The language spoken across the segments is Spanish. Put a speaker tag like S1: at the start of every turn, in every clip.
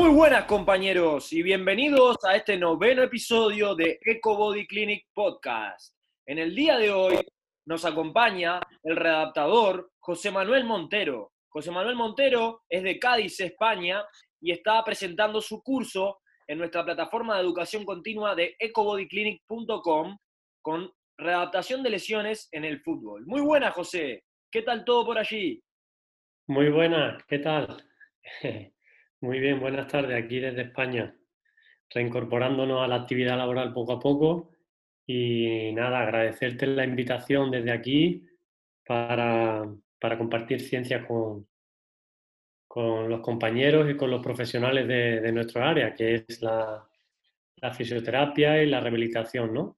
S1: Muy buenas compañeros y bienvenidos a este noveno episodio de EcoBody Clinic Podcast. En el día de hoy nos acompaña el redactador José Manuel Montero. José Manuel Montero es de Cádiz, España, y está presentando su curso en nuestra plataforma de educación continua de ecobodyclinic.com con readaptación de lesiones en el fútbol. Muy buenas, José. ¿Qué tal todo por allí?
S2: Muy buenas, ¿qué tal? Muy bien, buenas tardes aquí desde España, reincorporándonos a la actividad laboral poco a poco y nada, agradecerte la invitación desde aquí para, compartir ciencias con, con los compañeros y con los profesionales de, nuestro área, que es la, la, fisioterapia y la rehabilitación, ¿no?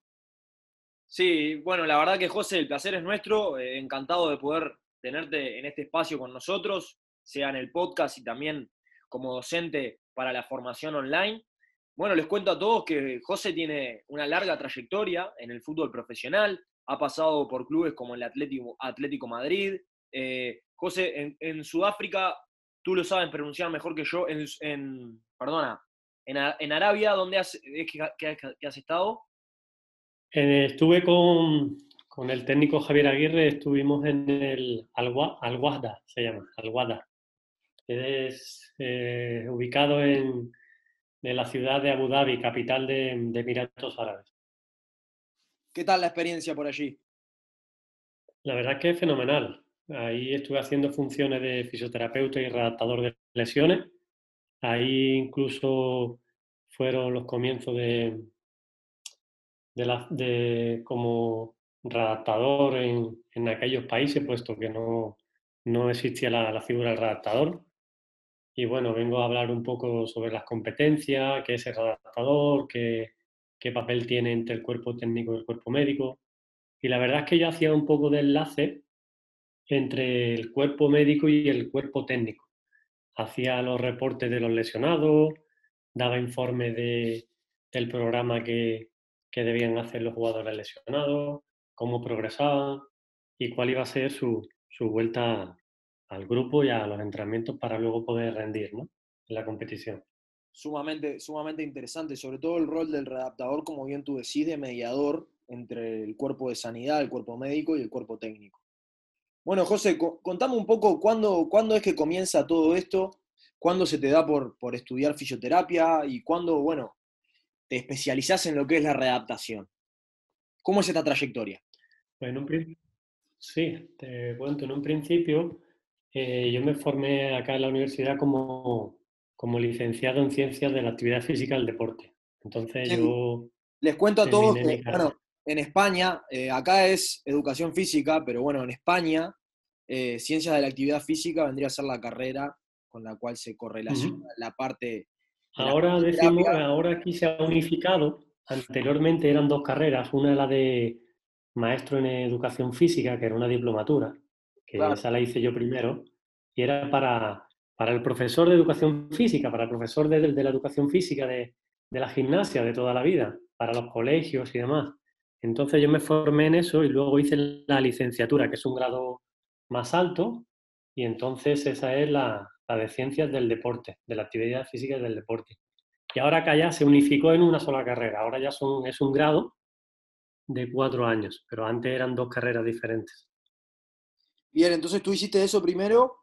S1: Sí, bueno, la verdad que José, el placer es nuestro, eh, encantado de poder tenerte en este espacio con nosotros, sea en el podcast y también como docente para la formación online. Bueno, les cuento a todos que José tiene una larga trayectoria en el fútbol profesional, ha pasado por clubes como el Atlético, Atlético Madrid. Eh, José, en, Sudáfrica, tú lo sabes pronunciar mejor que yo, en, perdona, en, Arabia, ¿dónde has, que, has estado?
S2: Eh, estuve con, con, el técnico Javier Aguirre, estuvimos en el Al-Wahda, se llama, Al-Wahda es eh, ubicado en, la ciudad de Abu Dhabi, capital de, Emiratos Árabes.
S1: ¿Qué tal la experiencia por allí?
S2: La verdad es que es fenomenal. Ahí estuve haciendo funciones de fisioterapeuta y redactador de lesiones. Ahí incluso fueron los comienzos de, de, como redactador en, aquellos países, puesto que no, existía la, la, figura del redactador. Y bueno, vengo a hablar un poco sobre las competencias, qué es el adaptador, qué, qué papel tiene entre el cuerpo técnico y el cuerpo médico. Y la verdad es que yo hacía un poco de enlace entre el cuerpo médico y el cuerpo técnico. Hacía los reportes de los lesionados, daba informes de, del programa que, que, debían hacer los jugadores lesionados, cómo progresaban y cuál iba a ser su, su vuelta al grupo y a los entrenamientos para luego poder rendir en la competición.
S1: Sumamente, sumamente interesante, sobre todo el rol del redactador, como bien tú decís, de mediador entre el cuerpo de sanidad, el cuerpo médico y el cuerpo técnico. Bueno, José, contame un poco cuándo, cuándo es que comienza todo esto, cuándo se te da por, por estudiar fisioterapia y cuándo, bueno, te especializás en lo que es la readaptación. ¿Cómo es esta trayectoria?
S2: Bueno, sí, te cuento, en un principio eh, yo me formé acá en la universidad como, como licenciado en ciencias de la actividad física del deporte. Entonces yo...
S1: Les cuento a todos que, bueno, en España, eh, acá es educación física, pero bueno, en España, eh, ciencias de la actividad física vendría a ser la carrera con la cual se correlaciona la parte...
S2: Ahora decimos, ahora aquí se ha unificado. Anteriormente eran dos carreras, una la de maestro en educación física, que era una diplomatura, que esa la hice yo primero, y era para, para el profesor de educación física, para el profesor de, de la educación física de, de, la gimnasia de toda la vida, para los colegios y demás. Entonces yo me formé en eso y luego hice la licenciatura, que es un grado más alto, y entonces esa es la, la de ciencias del deporte, de la actividad física y del deporte. Y ahora acá ya se unificó en una sola carrera, ahora ya son, es un grado de cuatro años, pero antes eran dos carreras diferentes.
S1: Bien, entonces tú hiciste eso primero.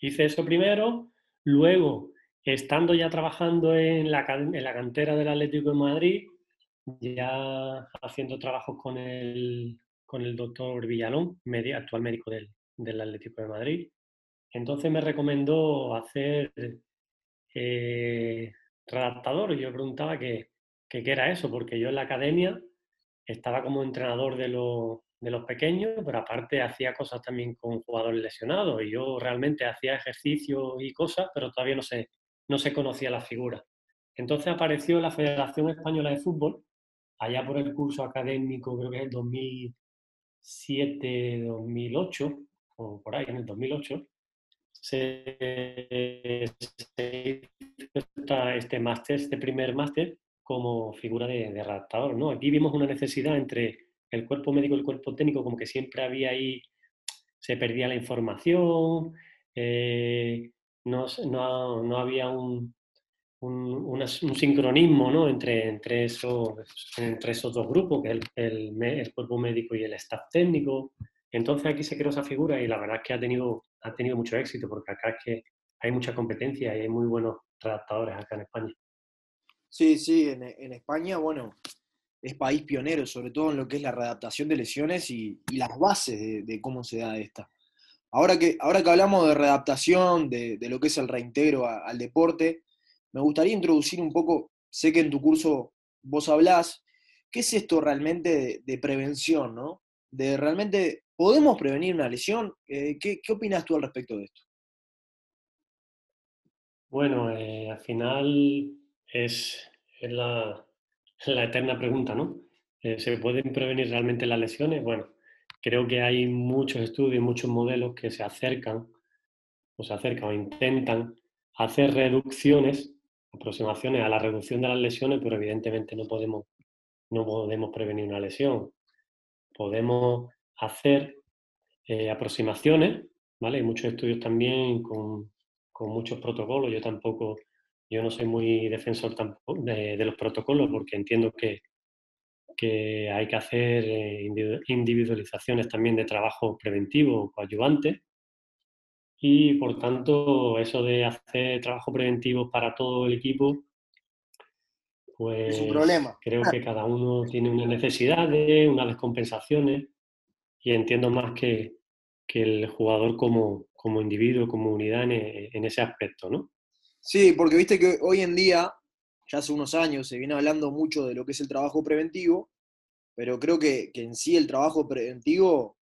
S2: Hice eso primero, luego, estando ya trabajando en la, la cantera del Atlético de Madrid, ya haciendo trabajos con el, doctor Villalón, actual médico del, Atlético de Madrid. Entonces me recomendó hacer eh, redactador y yo preguntaba qué qué era eso, porque yo en la academia estaba como entrenador de, los de los pequeños, pero aparte hacía cosas también con jugadores lesionados y yo realmente hacía ejercicio y cosas, pero todavía no se, no se conocía la figura. Entonces apareció la Federación Española de Fútbol, allá por el curso académico, creo que es el 2007-2008, o por ahí, en el 2008, se, este máster, este primer máster, como figura de, de. ¿no? Aquí vimos una necesidad entre el cuerpo médico y el cuerpo técnico, como que siempre había ahí, se perdía la información, eh, no, no, no, había un, un, sincronismo ¿no? entre, entre, esos, entre esos dos grupos, que es el, el, cuerpo médico y el staff técnico. Entonces aquí se creó esa figura y la verdad es que ha tenido, ha tenido mucho éxito, porque acá es que hay mucha competencia y hay muy buenos redactadores acá en España.
S1: Sí, sí, en, en España, bueno, es país pionero, sobre todo en lo que es la readaptación de lesiones y, las bases de, cómo se da esta. Ahora que, ahora que hablamos de readaptación, de, de lo que es el reintegro al deporte, me gustaría introducir un poco, sé que en tu curso vos hablás, ¿qué es esto realmente de, de prevención, no? De realmente, ¿podemos prevenir una lesión? Eh, ¿qué, ¿qué, opinas tú al respecto de esto?
S2: Bueno, eh, al final es, es la, la, eterna pregunta, ¿no? Eh, ¿Se pueden prevenir realmente las lesiones? Bueno, creo que hay muchos estudios, muchos modelos que se acercan o se acercan o intentan hacer reducciones aproximaciones a la reducción de las lesiones, pero evidentemente no podemos, no podemos prevenir una lesión. Podemos hacer eh, aproximaciones, ¿vale? Hay muchos estudios también con, con, muchos protocolos. Yo tampoco, yo no soy muy defensor tampoco de, de los protocolos porque entiendo que, que hay que hacer eh, individualizaciones también de trabajo preventivo, coadyuvante, y por tanto, eso de hacer trabajo preventivo para todo el equipo, pues
S1: es un problema.
S2: creo que cada uno tiene unas necesidades, unas descompensaciones, y entiendo más que, que el jugador como, como individuo, como unidad en, en, ese aspecto, ¿no?
S1: Sí, porque viste que hoy en día, ya hace unos años, se viene hablando mucho de lo que es el trabajo preventivo, pero creo que, que en sí el trabajo preventivo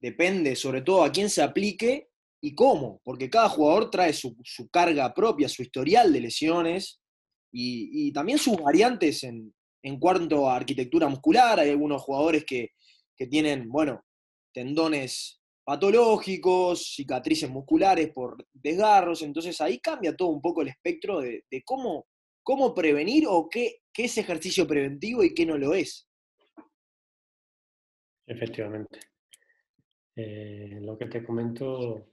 S1: depende sobre todo a quién se aplique y cómo, porque cada jugador trae su, carga propia, su historial de lesiones y, y también sus variantes en, en, cuanto a arquitectura muscular. Hay algunos jugadores que, que tienen, bueno, tendones patológicos, cicatrices musculares por desgarros, entonces ahí cambia todo un poco el espectro de, cómo, cómo prevenir o qué, qué es ejercicio preventivo y qué no lo es.
S2: Efectivamente. Eh, lo que te comento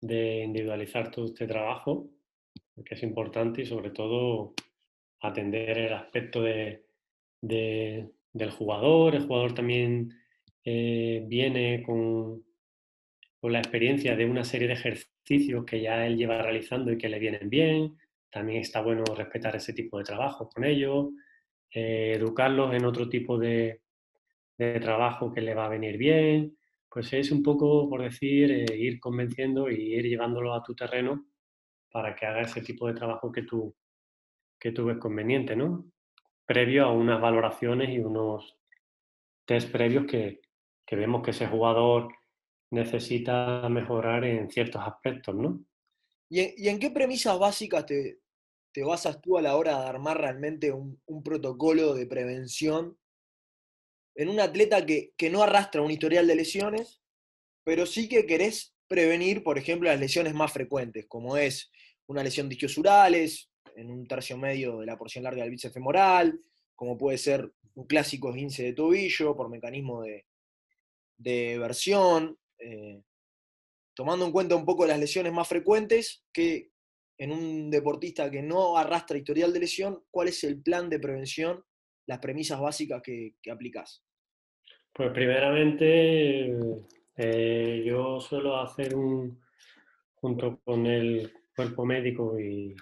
S2: de individualizar todo este trabajo, que es importante y sobre todo atender el aspecto de, del jugador. El jugador también eh, viene con, con, la experiencia de una serie de ejercicios que ya él lleva realizando y que le vienen bien. También está bueno respetar ese tipo de trabajo con ellos, eh, educarlos en otro tipo de, trabajo que le va a venir bien pues es un poco, por decir, eh, ir convenciendo y ir llevándolo a tu terreno para que haga ese tipo de trabajo que tú, que tú ves conveniente, ¿no? Previo a unas valoraciones y unos test previos que, que vemos que ese jugador necesita mejorar en ciertos aspectos, ¿no?
S1: ¿Y en, qué premisas básicas te, te, basas tú a la hora de armar realmente un, un protocolo de prevención en un atleta que, que, no arrastra un historial de lesiones, pero sí que querés prevenir, por ejemplo, las lesiones más frecuentes, como es una lesión de isquiosurales, en un tercio medio de la porción larga del bíceps femoral, como puede ser un clásico esguince de tobillo por mecanismo de, de versión, eh, tomando en cuenta un poco las lesiones más frecuentes, que en un deportista que no arrastra historial de lesión, ¿cuál es el plan de prevención las premisas básicas que, que aplicás?
S2: Pues primeramente eh, yo suelo hacer un, junto con el cuerpo médico y,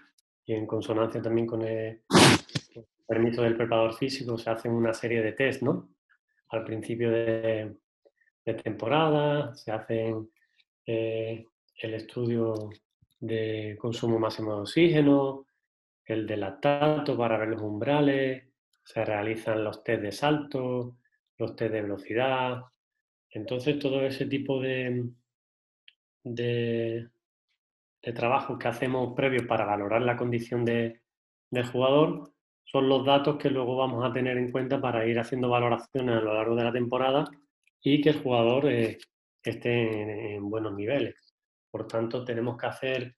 S2: y en consonancia también con el, el, permiso del preparador físico, se hacen una serie de test, ¿no? Al principio de, de temporada, se hacen eh, el estudio de consumo máximo de oxígeno, el de lactato para ver los umbrales, se realizan los test de salto, los test de velocidad. Entonces, todo ese tipo de, de, de trabajo que hacemos previo para valorar la condición de, del jugador son los datos que luego vamos a tener en cuenta para ir haciendo valoraciones a lo largo de la temporada y que el jugador eh, esté en, buenos niveles. Por tanto, tenemos que hacer,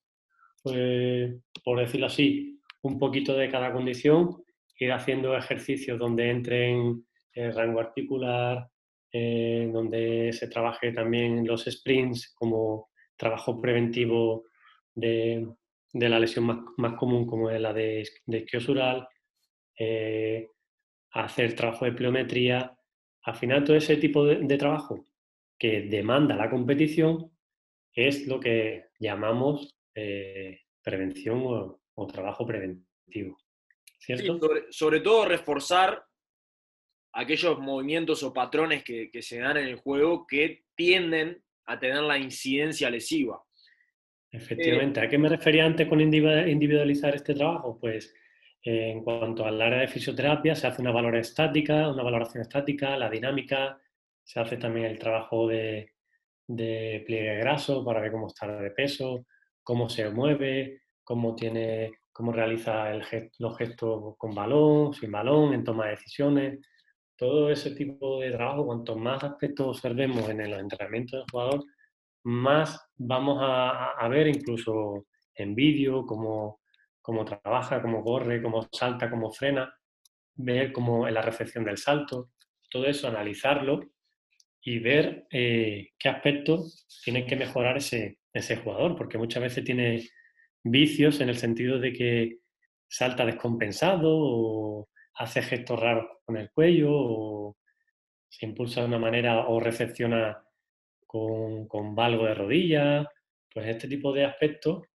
S2: pues, por decirlo así, un poquito de cada condición, ir haciendo ejercicios donde entren el rango articular, eh, donde se trabaje también los sprints como trabajo preventivo de, la lesión más, común como es la de, de eh, hacer trabajo de pliometría. Al final todo ese tipo de, trabajo que demanda la competición es lo que llamamos eh, prevención o, trabajo preventivo. ¿Cierto?
S1: sobre, todo reforzar aquellos movimientos o patrones que, se dan en el juego que tienden a tener la incidencia lesiva.
S2: Efectivamente. ¿A qué me refería antes con individualizar este trabajo? Pues eh, en cuanto al área de fisioterapia, se hace una valoración estática, una valoración estática, la dinámica, se hace también el trabajo de, pliegue graso para ver cómo está de peso, cómo se mueve, cómo tiene, cómo realiza el los gestos con balón, sin balón, en toma de decisiones. Todo ese tipo de trabajo, cuanto más aspectos observemos en el entrenamiento del jugador, más vamos a, ver incluso en vídeo cómo, cómo, trabaja, cómo corre, cómo salta, cómo frena, ver cómo en la recepción del salto, todo eso, analizarlo y ver eh, qué aspectos tiene que mejorar ese, ese jugador, porque muchas veces tiene vicios en el sentido de que salta descompensado o hace gestos raros con el cuello o se impulsa de una manera o recepciona con, con valgo de rodilla. Pues este tipo de aspectos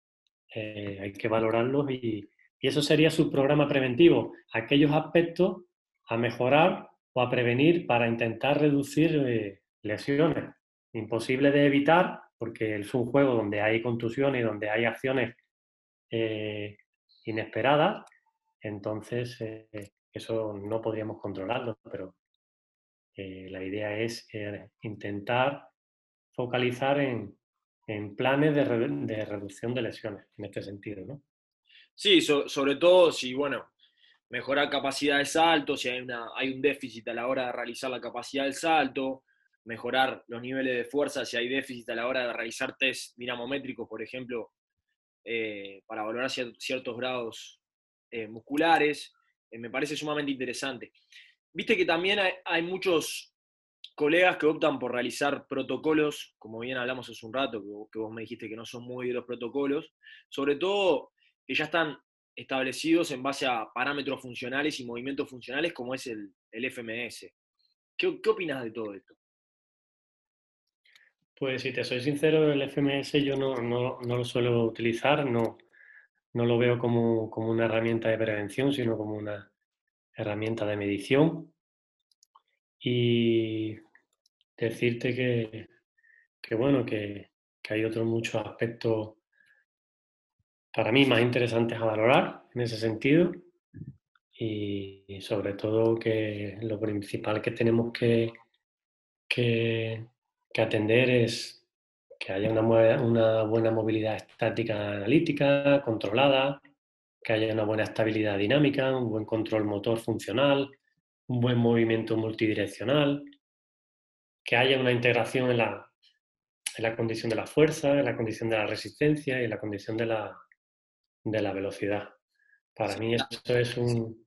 S2: eh, hay que valorarlos y, eso sería su programa preventivo, aquellos aspectos a mejorar o a prevenir para intentar reducir eh, lesiones. Imposible de evitar porque es un juego donde hay contusiones, donde hay acciones eh, inesperadas, entonces eso no podríamos controlarlo, pero la idea es intentar focalizar en, planes de, reducción de lesiones en este sentido, ¿no?
S1: Sí, sobre todo si, bueno, mejorar capacidad de salto, si hay, una, hay un déficit a la hora de realizar la capacidad del salto, mejorar los niveles de fuerza si hay déficit a la hora de realizar test dinamométricos, por ejemplo, eh, para valorar ciertos grados musculares. Eh, me parece sumamente interesante. Viste que también hay, muchos colegas que optan por realizar protocolos, como bien hablamos hace un rato, que vos, me dijiste que no son muy de los protocolos, sobre todo que ya están establecidos en base a parámetros funcionales y movimientos funcionales como es el, FMS. ¿Qué, ¿Qué, opinas de todo esto?
S2: Pues si te soy sincero, el FMS yo no, no, no lo suelo utilizar, no, no lo veo como, una herramienta de prevención, sino como una herramienta de medición. Y decirte que, bueno, que, hay otros muchos aspectos para mí más interesantes a valorar en ese sentido. Y, sobre todo que lo principal que tenemos que, que atender es que haya una, buena movilidad estática analítica, controlada, que haya una buena estabilidad dinámica, un buen control motor funcional, un buen movimiento multidireccional, que haya una integración en la, en la condición de la fuerza, en la condición de la resistencia y en la condición de la, de la velocidad. Para mí eso es un...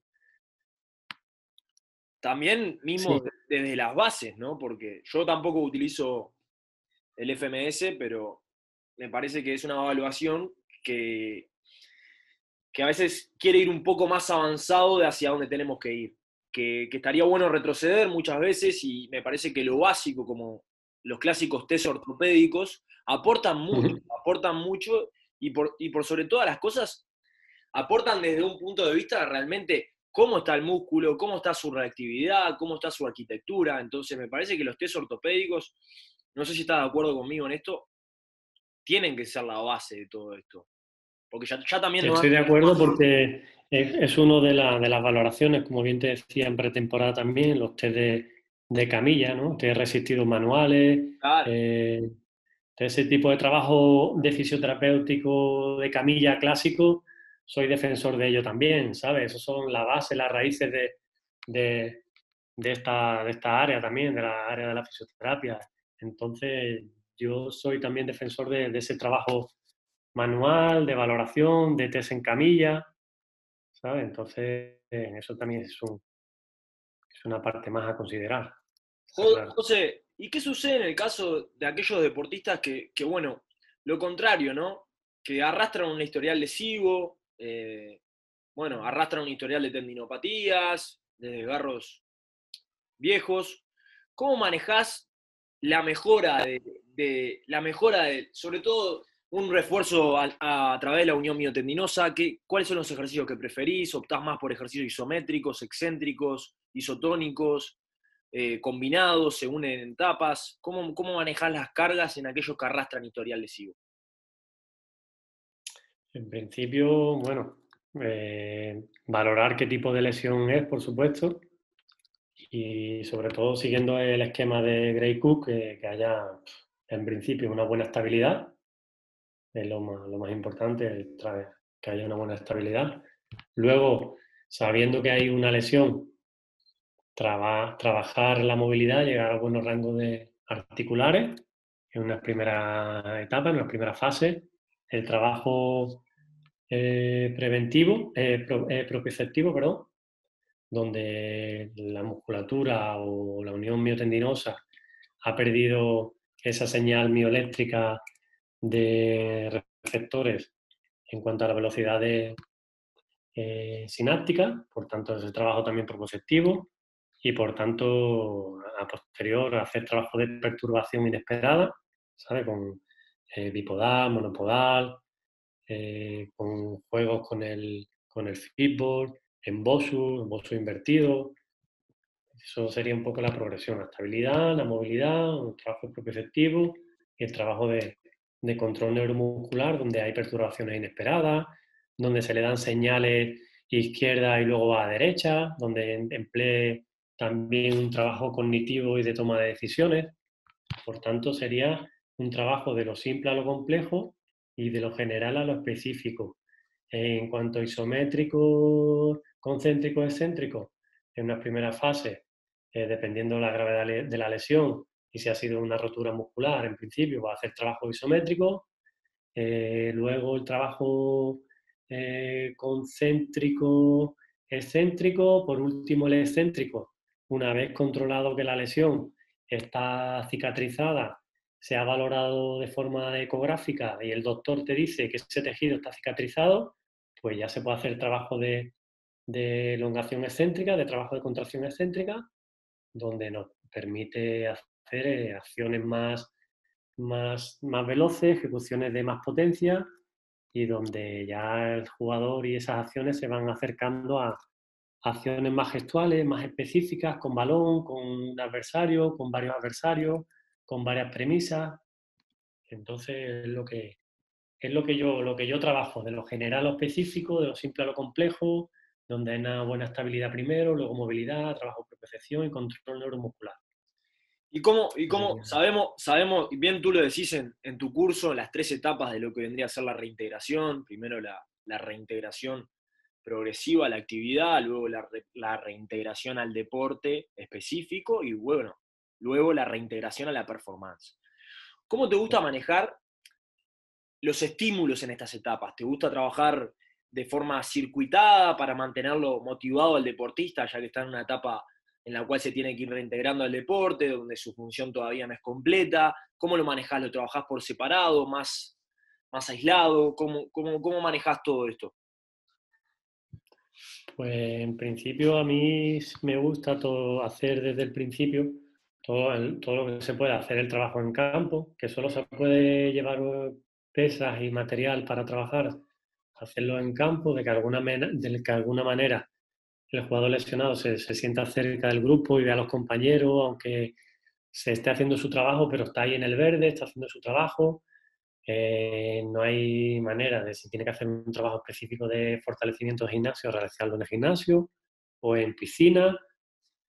S1: También mismo desde las bases, ¿no? Porque yo tampoco utilizo el FMS, pero me parece que es una evaluación que, que a veces quiere ir un poco más avanzado de hacia dónde tenemos que ir. Que, estaría bueno retroceder muchas veces y me parece que lo básico, como los clásicos test ortopédicos, aportan mucho, aportan mucho y por, y por sobre todas las cosas, aportan desde un punto de vista realmente cómo está el músculo, cómo está su reactividad, cómo está su arquitectura. Entonces me parece que los test ortopédicos no sé si estás de acuerdo conmigo en esto, tienen que ser la base de todo esto. Porque ya, también...
S2: Estoy de acuerdo porque es, una de, las valoraciones, como bien te decía en pretemporada también, los test de, camilla, ¿no? Test resistidos manuales, eh, ese tipo de trabajo de fisioterapéutico de camilla clásico soy defensor de ello también, ¿sabes? Esas son la base, las raíces de, esta, de esta área también, de la área de la fisioterapia. Entonces, yo soy también defensor de, ese trabajo manual, de valoración, de test en camilla, ¿sabes? Entonces, en eso también es, es una parte más a considerar.
S1: José, ¿y qué sucede en el caso de aquellos deportistas que, que bueno, lo contrario, ¿no? Que arrastran un historial lesivo, eh, bueno, arrastran un historial de tendinopatías, de desgarros viejos. ¿Cómo manejás la mejora de, la mejora de, sobre todo un refuerzo a, través de la unión miotendinosa? ¿qué, ¿Cuáles son los ejercicios que preferís? ¿Optás más por ejercicios isométricos, excéntricos, isotónicos, eh, combinados, se unen en etapas? ¿Cómo, ¿Cómo manejás las cargas en aquellos que arrastran historial lesivo?
S2: En principio, bueno, eh, valorar qué tipo de lesión es, por supuesto, y sobre todo siguiendo el esquema de Gray Cook, que, haya en principio una buena estabilidad, es lo más, importante, que haya una buena estabilidad. Luego, sabiendo que hay una lesión, trabajar la movilidad, llegar a buenos rangos de articulares en una primera etapa, en una primera fase, el trabajo eh, preventivo, eh, eh, propioceptivo, perdón, donde la musculatura o la unión miotendinosa ha perdido esa señal mioeléctrica de receptores en cuanto a la velocidad de, sináptica, por tanto es el trabajo también propositivo y por tanto a posterior hacer trabajo de perturbación inesperada, ¿sabe? Con bipodal, monopodal, con juegos con el, con el en Bosu, en Bosu invertido. Eso sería un poco la progresión, la estabilidad, la movilidad, un trabajo propioceptivo y el trabajo de, de control neuromuscular, donde hay perturbaciones inesperadas, donde se le dan señales izquierda y luego va a derecha, donde emplee también un trabajo cognitivo y de toma de decisiones. Por tanto, sería un trabajo de lo simple a lo complejo y de lo general a lo específico. En cuanto a isométrico, concéntrico, excéntrico, en una primera fase, eh, dependiendo de la gravedad de la lesión y si ha sido una rotura muscular, en principio va a hacer trabajo isométrico. Eh, luego el trabajo eh, concéntrico, excéntrico. Por último, el excéntrico. Una vez controlado que la lesión está cicatrizada se ha valorado de forma ecográfica y el doctor te dice que ese tejido está cicatrizado, pues ya se puede hacer trabajo de, elongación excéntrica, de trabajo de contracción excéntrica, donde nos permite hacer eh, acciones más, más, más veloces, ejecuciones de más potencia y donde ya el jugador y esas acciones se van acercando a acciones más gestuales, más específicas, con balón, con un adversario, con varios adversarios, con varias premisas. Entonces es lo que, es lo que, yo, lo que yo trabajo, de lo general a lo específico, de lo simple a lo complejo, donde hay una buena estabilidad primero, luego movilidad, trabajo de percepción y control neuromuscular.
S1: ¿Y cómo, y cómo sabemos, sabemos, bien tú lo decís en, en, tu curso, las tres etapas de lo que vendría a ser la reintegración, primero la, la reintegración progresiva a la actividad, luego la, la, reintegración al deporte específico y bueno, luego la reintegración a la performance. ¿Cómo te gusta manejar los estímulos en estas etapas? ¿Te gusta trabajar de forma circuitada para mantenerlo motivado al deportista, ya que está en una etapa en la cual se tiene que ir reintegrando al deporte, donde su función todavía no es completa? ¿Cómo lo manejas? ¿Lo trabajás por separado, más, más aislado? ¿Cómo, cómo, cómo manejas todo esto?
S2: Pues en principio a mí me gusta todo hacer desde el principio todo, todo lo que se puede hacer el trabajo en campo, que solo se puede llevar pesas y material para trabajar, hacerlo en campo, de que, alguna de que alguna manera el jugador lesionado se, se, sienta cerca del grupo y vea a los compañeros, aunque se esté haciendo su trabajo, pero está ahí en el verde, está haciendo su trabajo. Eh, no hay manera de si tiene que hacer un trabajo específico de fortalecimiento de gimnasio, realizarlo en el gimnasio o en piscina.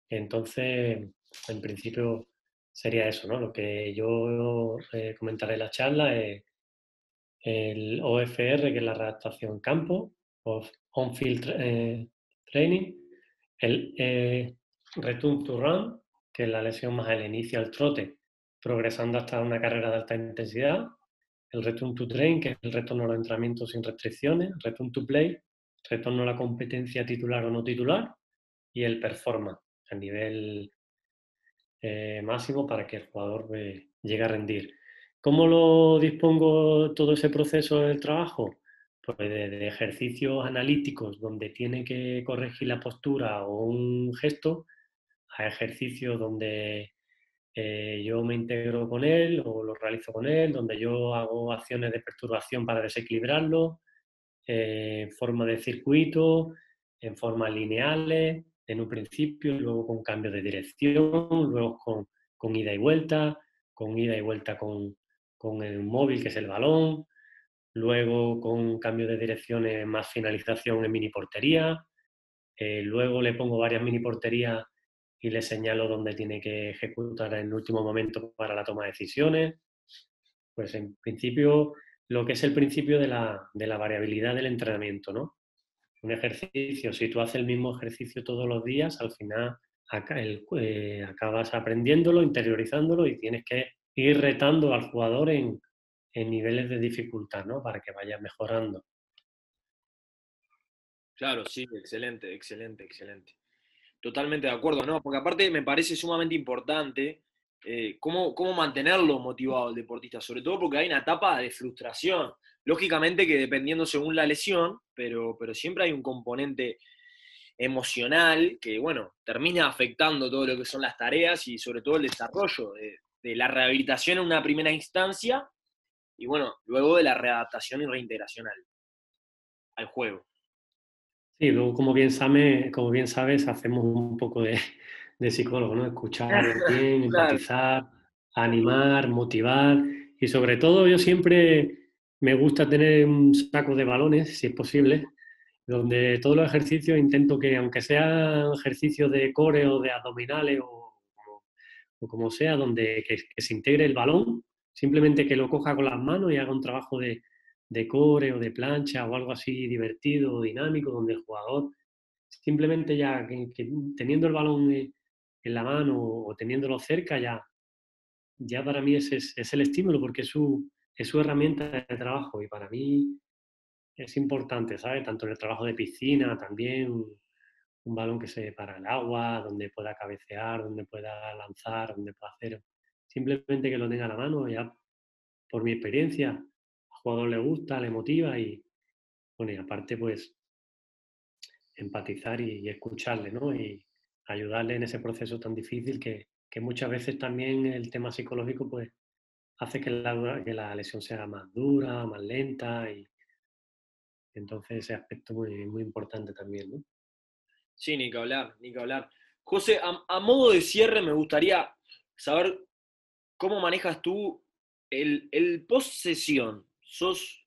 S2: Entonces, en principio sería eso, ¿no? Lo que yo eh, comentaré en la charla es el OFR, que es la redactación campo, of on-field eh, training, el eh, return to run, que es la lesión más el inicio al trote, progresando hasta una carrera de alta intensidad, el return to train, que es el retorno a los entrenamientos sin restricciones, return to play, retorno a la competencia titular o no titular, y el performance, a nivel eh, máximo para que el jugador eh, llegue a rendir. ¿Cómo lo dispongo todo ese proceso del trabajo? Pues de, ejercicios analíticos donde tiene que corregir la postura o un gesto, a ejercicios donde eh, yo me integro con él o lo realizo con él, donde yo hago acciones de perturbación para desequilibrarlo, en forma de circuito, en formas lineales, en un principio, luego con cambio de dirección, luego con, con ida y vuelta, con ida y vuelta con, con, el móvil, que es el balón, luego con cambio de direcciones más finalización en mini portería, eh, luego le pongo varias mini porterías y le señalo dónde tiene que ejecutar en el último momento para la toma de decisiones. Pues en principio, lo que es el principio de la, de la variabilidad del entrenamiento, ¿no? un ejercicio, si tú haces el mismo ejercicio todos los días, al final eh, acabas aprendiéndolo, interiorizándolo y tienes que ir retando al jugador en, niveles de dificultad, ¿no? Para que vaya mejorando.
S1: Claro, sí, excelente, excelente, excelente. Totalmente de acuerdo, ¿no? Porque aparte me parece sumamente importante eh, cómo, cómo mantenerlo motivado el deportista, sobre todo porque hay una etapa de frustración. Lógicamente que dependiendo según la lesión, pero, pero siempre hay un componente emocional que, bueno, termina afectando todo lo que son las tareas y sobre todo el desarrollo de, la rehabilitación en una primera instancia y, bueno, luego de la readaptación y reintegración al, juego.
S2: Sí, luego, como bien, sabe, como bien sabes, hacemos un poco de, psicólogo, ¿no? Escuchar bien, empatizar, animar, motivar y sobre todo yo siempre me gusta tener un saco de balones, si es posible, donde todos los ejercicios intento que, aunque sean ejercicios de core o de abdominales o, como sea, donde que, se integre el balón, simplemente que lo coja con las manos y haga un trabajo de, core o de plancha o algo así divertido o dinámico, donde el jugador simplemente ya teniendo el balón en la mano o teniéndolo cerca, ya, ya para mí ese es, el estímulo, porque es su, es su herramienta de trabajo y para mí es importante, ¿sabes? Tanto en el trabajo de piscina, también un, balón que se para el agua, donde pueda cabecear, donde pueda lanzar, donde pueda hacer. Simplemente que lo tenga a la mano, ya por mi experiencia, al jugador le gusta, le motiva y, bueno, y aparte, pues, empatizar y, escucharle, ¿no? Y ayudarle en ese proceso tan difícil que, que muchas veces también el tema psicológico, pues, hace que la, que la lesión sea más dura, más lenta y entonces ese aspecto muy, muy importante también, ¿no?
S1: Sí, ni que hablar, ni que hablar. José, a, modo de cierre me gustaría saber cómo manejas tú el, el post-sesión. ¿Sos,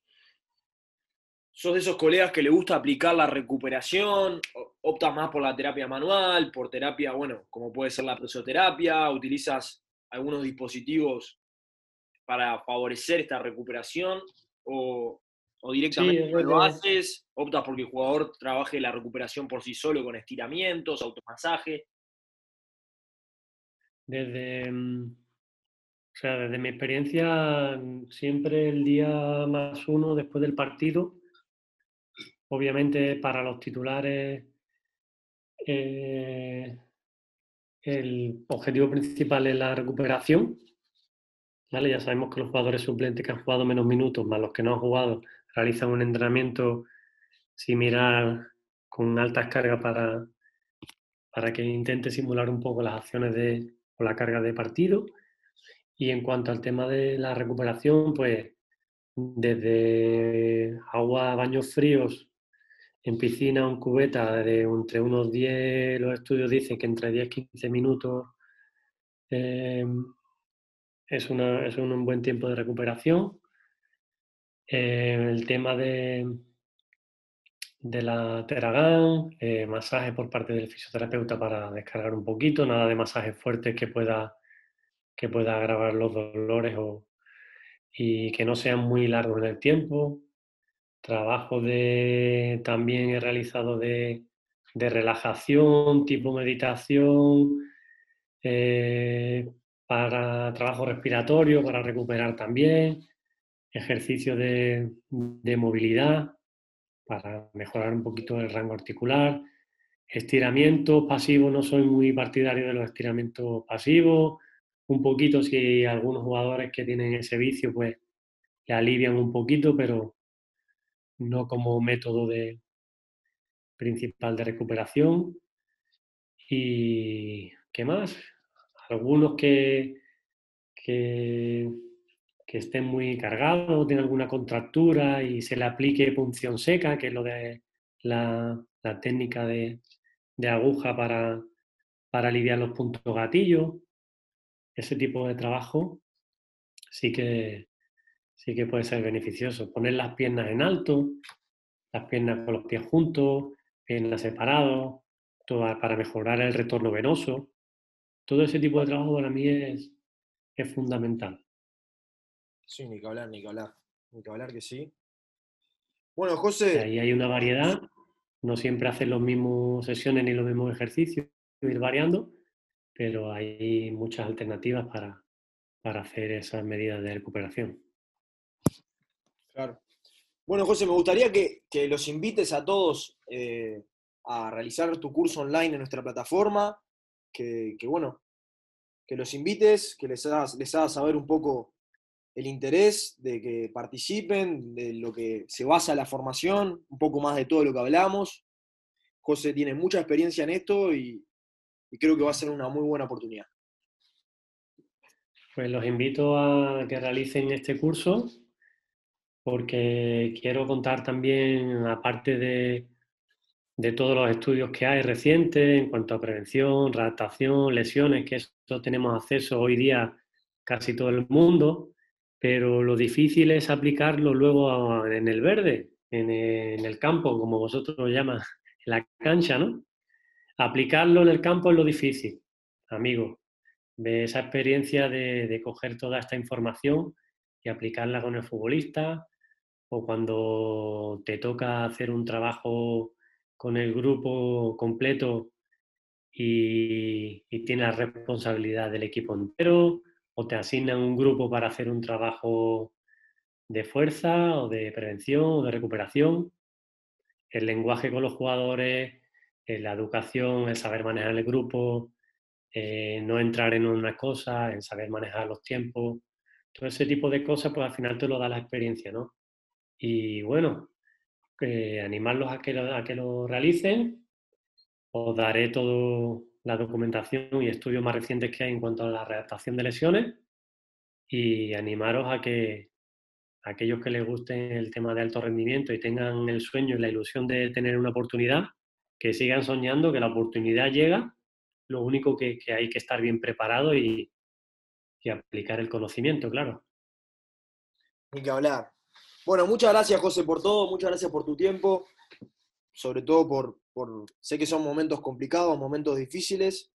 S1: ¿Sos de esos colegas que le gusta aplicar la recuperación? ¿Optas más por la terapia manual, por terapia, bueno, como puede ser la presoterapia? ¿Utilizas algunos dispositivos para favorecer esta recuperación o, directamente lo haces, optas porque el jugador trabaje la recuperación por sí solo con estiramientos, automasaje.
S2: Desde, mm, o sea, desde mi experiencia, siempre el día más uno después del partido, obviamente para los titulares eh, el objetivo principal es la recuperación, ya sabemos que los jugadores suplentes que han jugado menos minutos, más los que no han jugado, realizan un entrenamiento similar con altas cargas para, para que intente simular un poco las acciones de, o la carga de partido. Y en cuanto al tema de la recuperación, pues desde agua, baños fríos, en piscina en cubeta, de entre unos 10, los estudios dicen que entre 10 y 15 minutos eh, es, un buen tiempo de recuperación. El tema de, de la Teragán, eh, masaje por parte del fisioterapeuta para descargar un poquito, nada de masajes fuertes que pueda, que pueda agravar los dolores o, y que no sean muy largos en el tiempo. trabajo de también he realizado de, relajación, tipo meditación, eh, para trabajo respiratorio, para recuperar también, ejercicio de, de movilidad para mejorar un poquito el rango articular, estiramiento pasivo, no soy muy partidario de los estiramientos pasivos, un poquito si algunos jugadores que tienen ese vicio pues le alivian un poquito, pero no como método de, principal de recuperación. ¿Y qué más? Algunos que, que, estén muy cargados, tengan alguna contractura y se le aplique punción seca, que es lo de la, técnica de, aguja para, para aliviar los puntos gatillos. Ese tipo de trabajo sí que, sí que puede ser beneficioso. Poner las piernas en alto, las piernas con los pies juntos, piernas separados, todo para mejorar el retorno venoso. Todo ese tipo de trabajo para mí es, es fundamental.
S1: Sí, ni que hablar, ni que hablar. Ni que hablar que sí. Bueno, José.
S2: Ahí hay una variedad. No siempre hacen las mismas sesiones ni los mismos ejercicios, ir variando, pero hay muchas alternativas para, para hacer esas medidas de recuperación.
S1: Claro. Bueno, José, me gustaría que, los invites a todos eh, a realizar tu curso online en nuestra plataforma, que, bueno, que los invites, que les hagas, les hagas saber un poco el interés de que participen, de lo que se basa la formación, un poco más de todo lo que hablamos. José tiene mucha experiencia en esto y, creo que va a ser una muy buena oportunidad.
S2: Pues los invito a que realicen este curso porque quiero contar también, aparte de, todos los estudios que hay recientes en cuanto a prevención, redactación, lesiones, que eso tenemos acceso hoy día casi todo el mundo, pero lo difícil es aplicarlo luego en el verde, en el, campo, como vosotros lo llaman, en la cancha, ¿no? Aplicarlo en el campo es lo difícil, amigo. De esa experiencia de, de coger toda esta información y aplicarla con el futbolista, o cuando te toca hacer un trabajo con el grupo completo y, tienes la responsabilidad del equipo entero, o te asignan un grupo para hacer un trabajo de fuerza o de prevención o de recuperación. El lenguaje con los jugadores, eh, la educación, el saber manejar el grupo, eh, no entrar en una cosa, en saber manejar los tiempos. Todo ese tipo de cosas, pues al final te lo da la experiencia, ¿no? Y bueno, animarlos a que, lo, a que lo realicen. Os daré toda la documentación y estudios más recientes que hay en cuanto a la redactación de lesiones y animaros a que aquellos que les guste el tema de alto rendimiento y tengan el sueño y la ilusión de tener una oportunidad, que sigan soñando, que la oportunidad llega, lo único que, hay que estar bien preparado y, y aplicar el conocimiento, claro.
S1: Ni que hablar. Bueno, muchas gracias José por todo, muchas gracias por tu tiempo, sobre todo por, por, sé que son momentos complicados, momentos difíciles,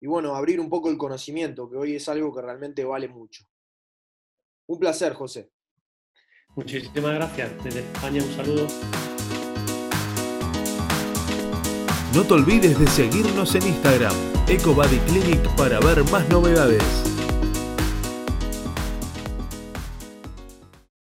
S1: y bueno, abrir un poco el conocimiento, que hoy es algo que realmente vale mucho. Un placer, José.
S2: Muchísimas gracias. Desde España un saludo.
S3: No te olvides de seguirnos en Instagram, EcoBodyClinic, para ver más novedades.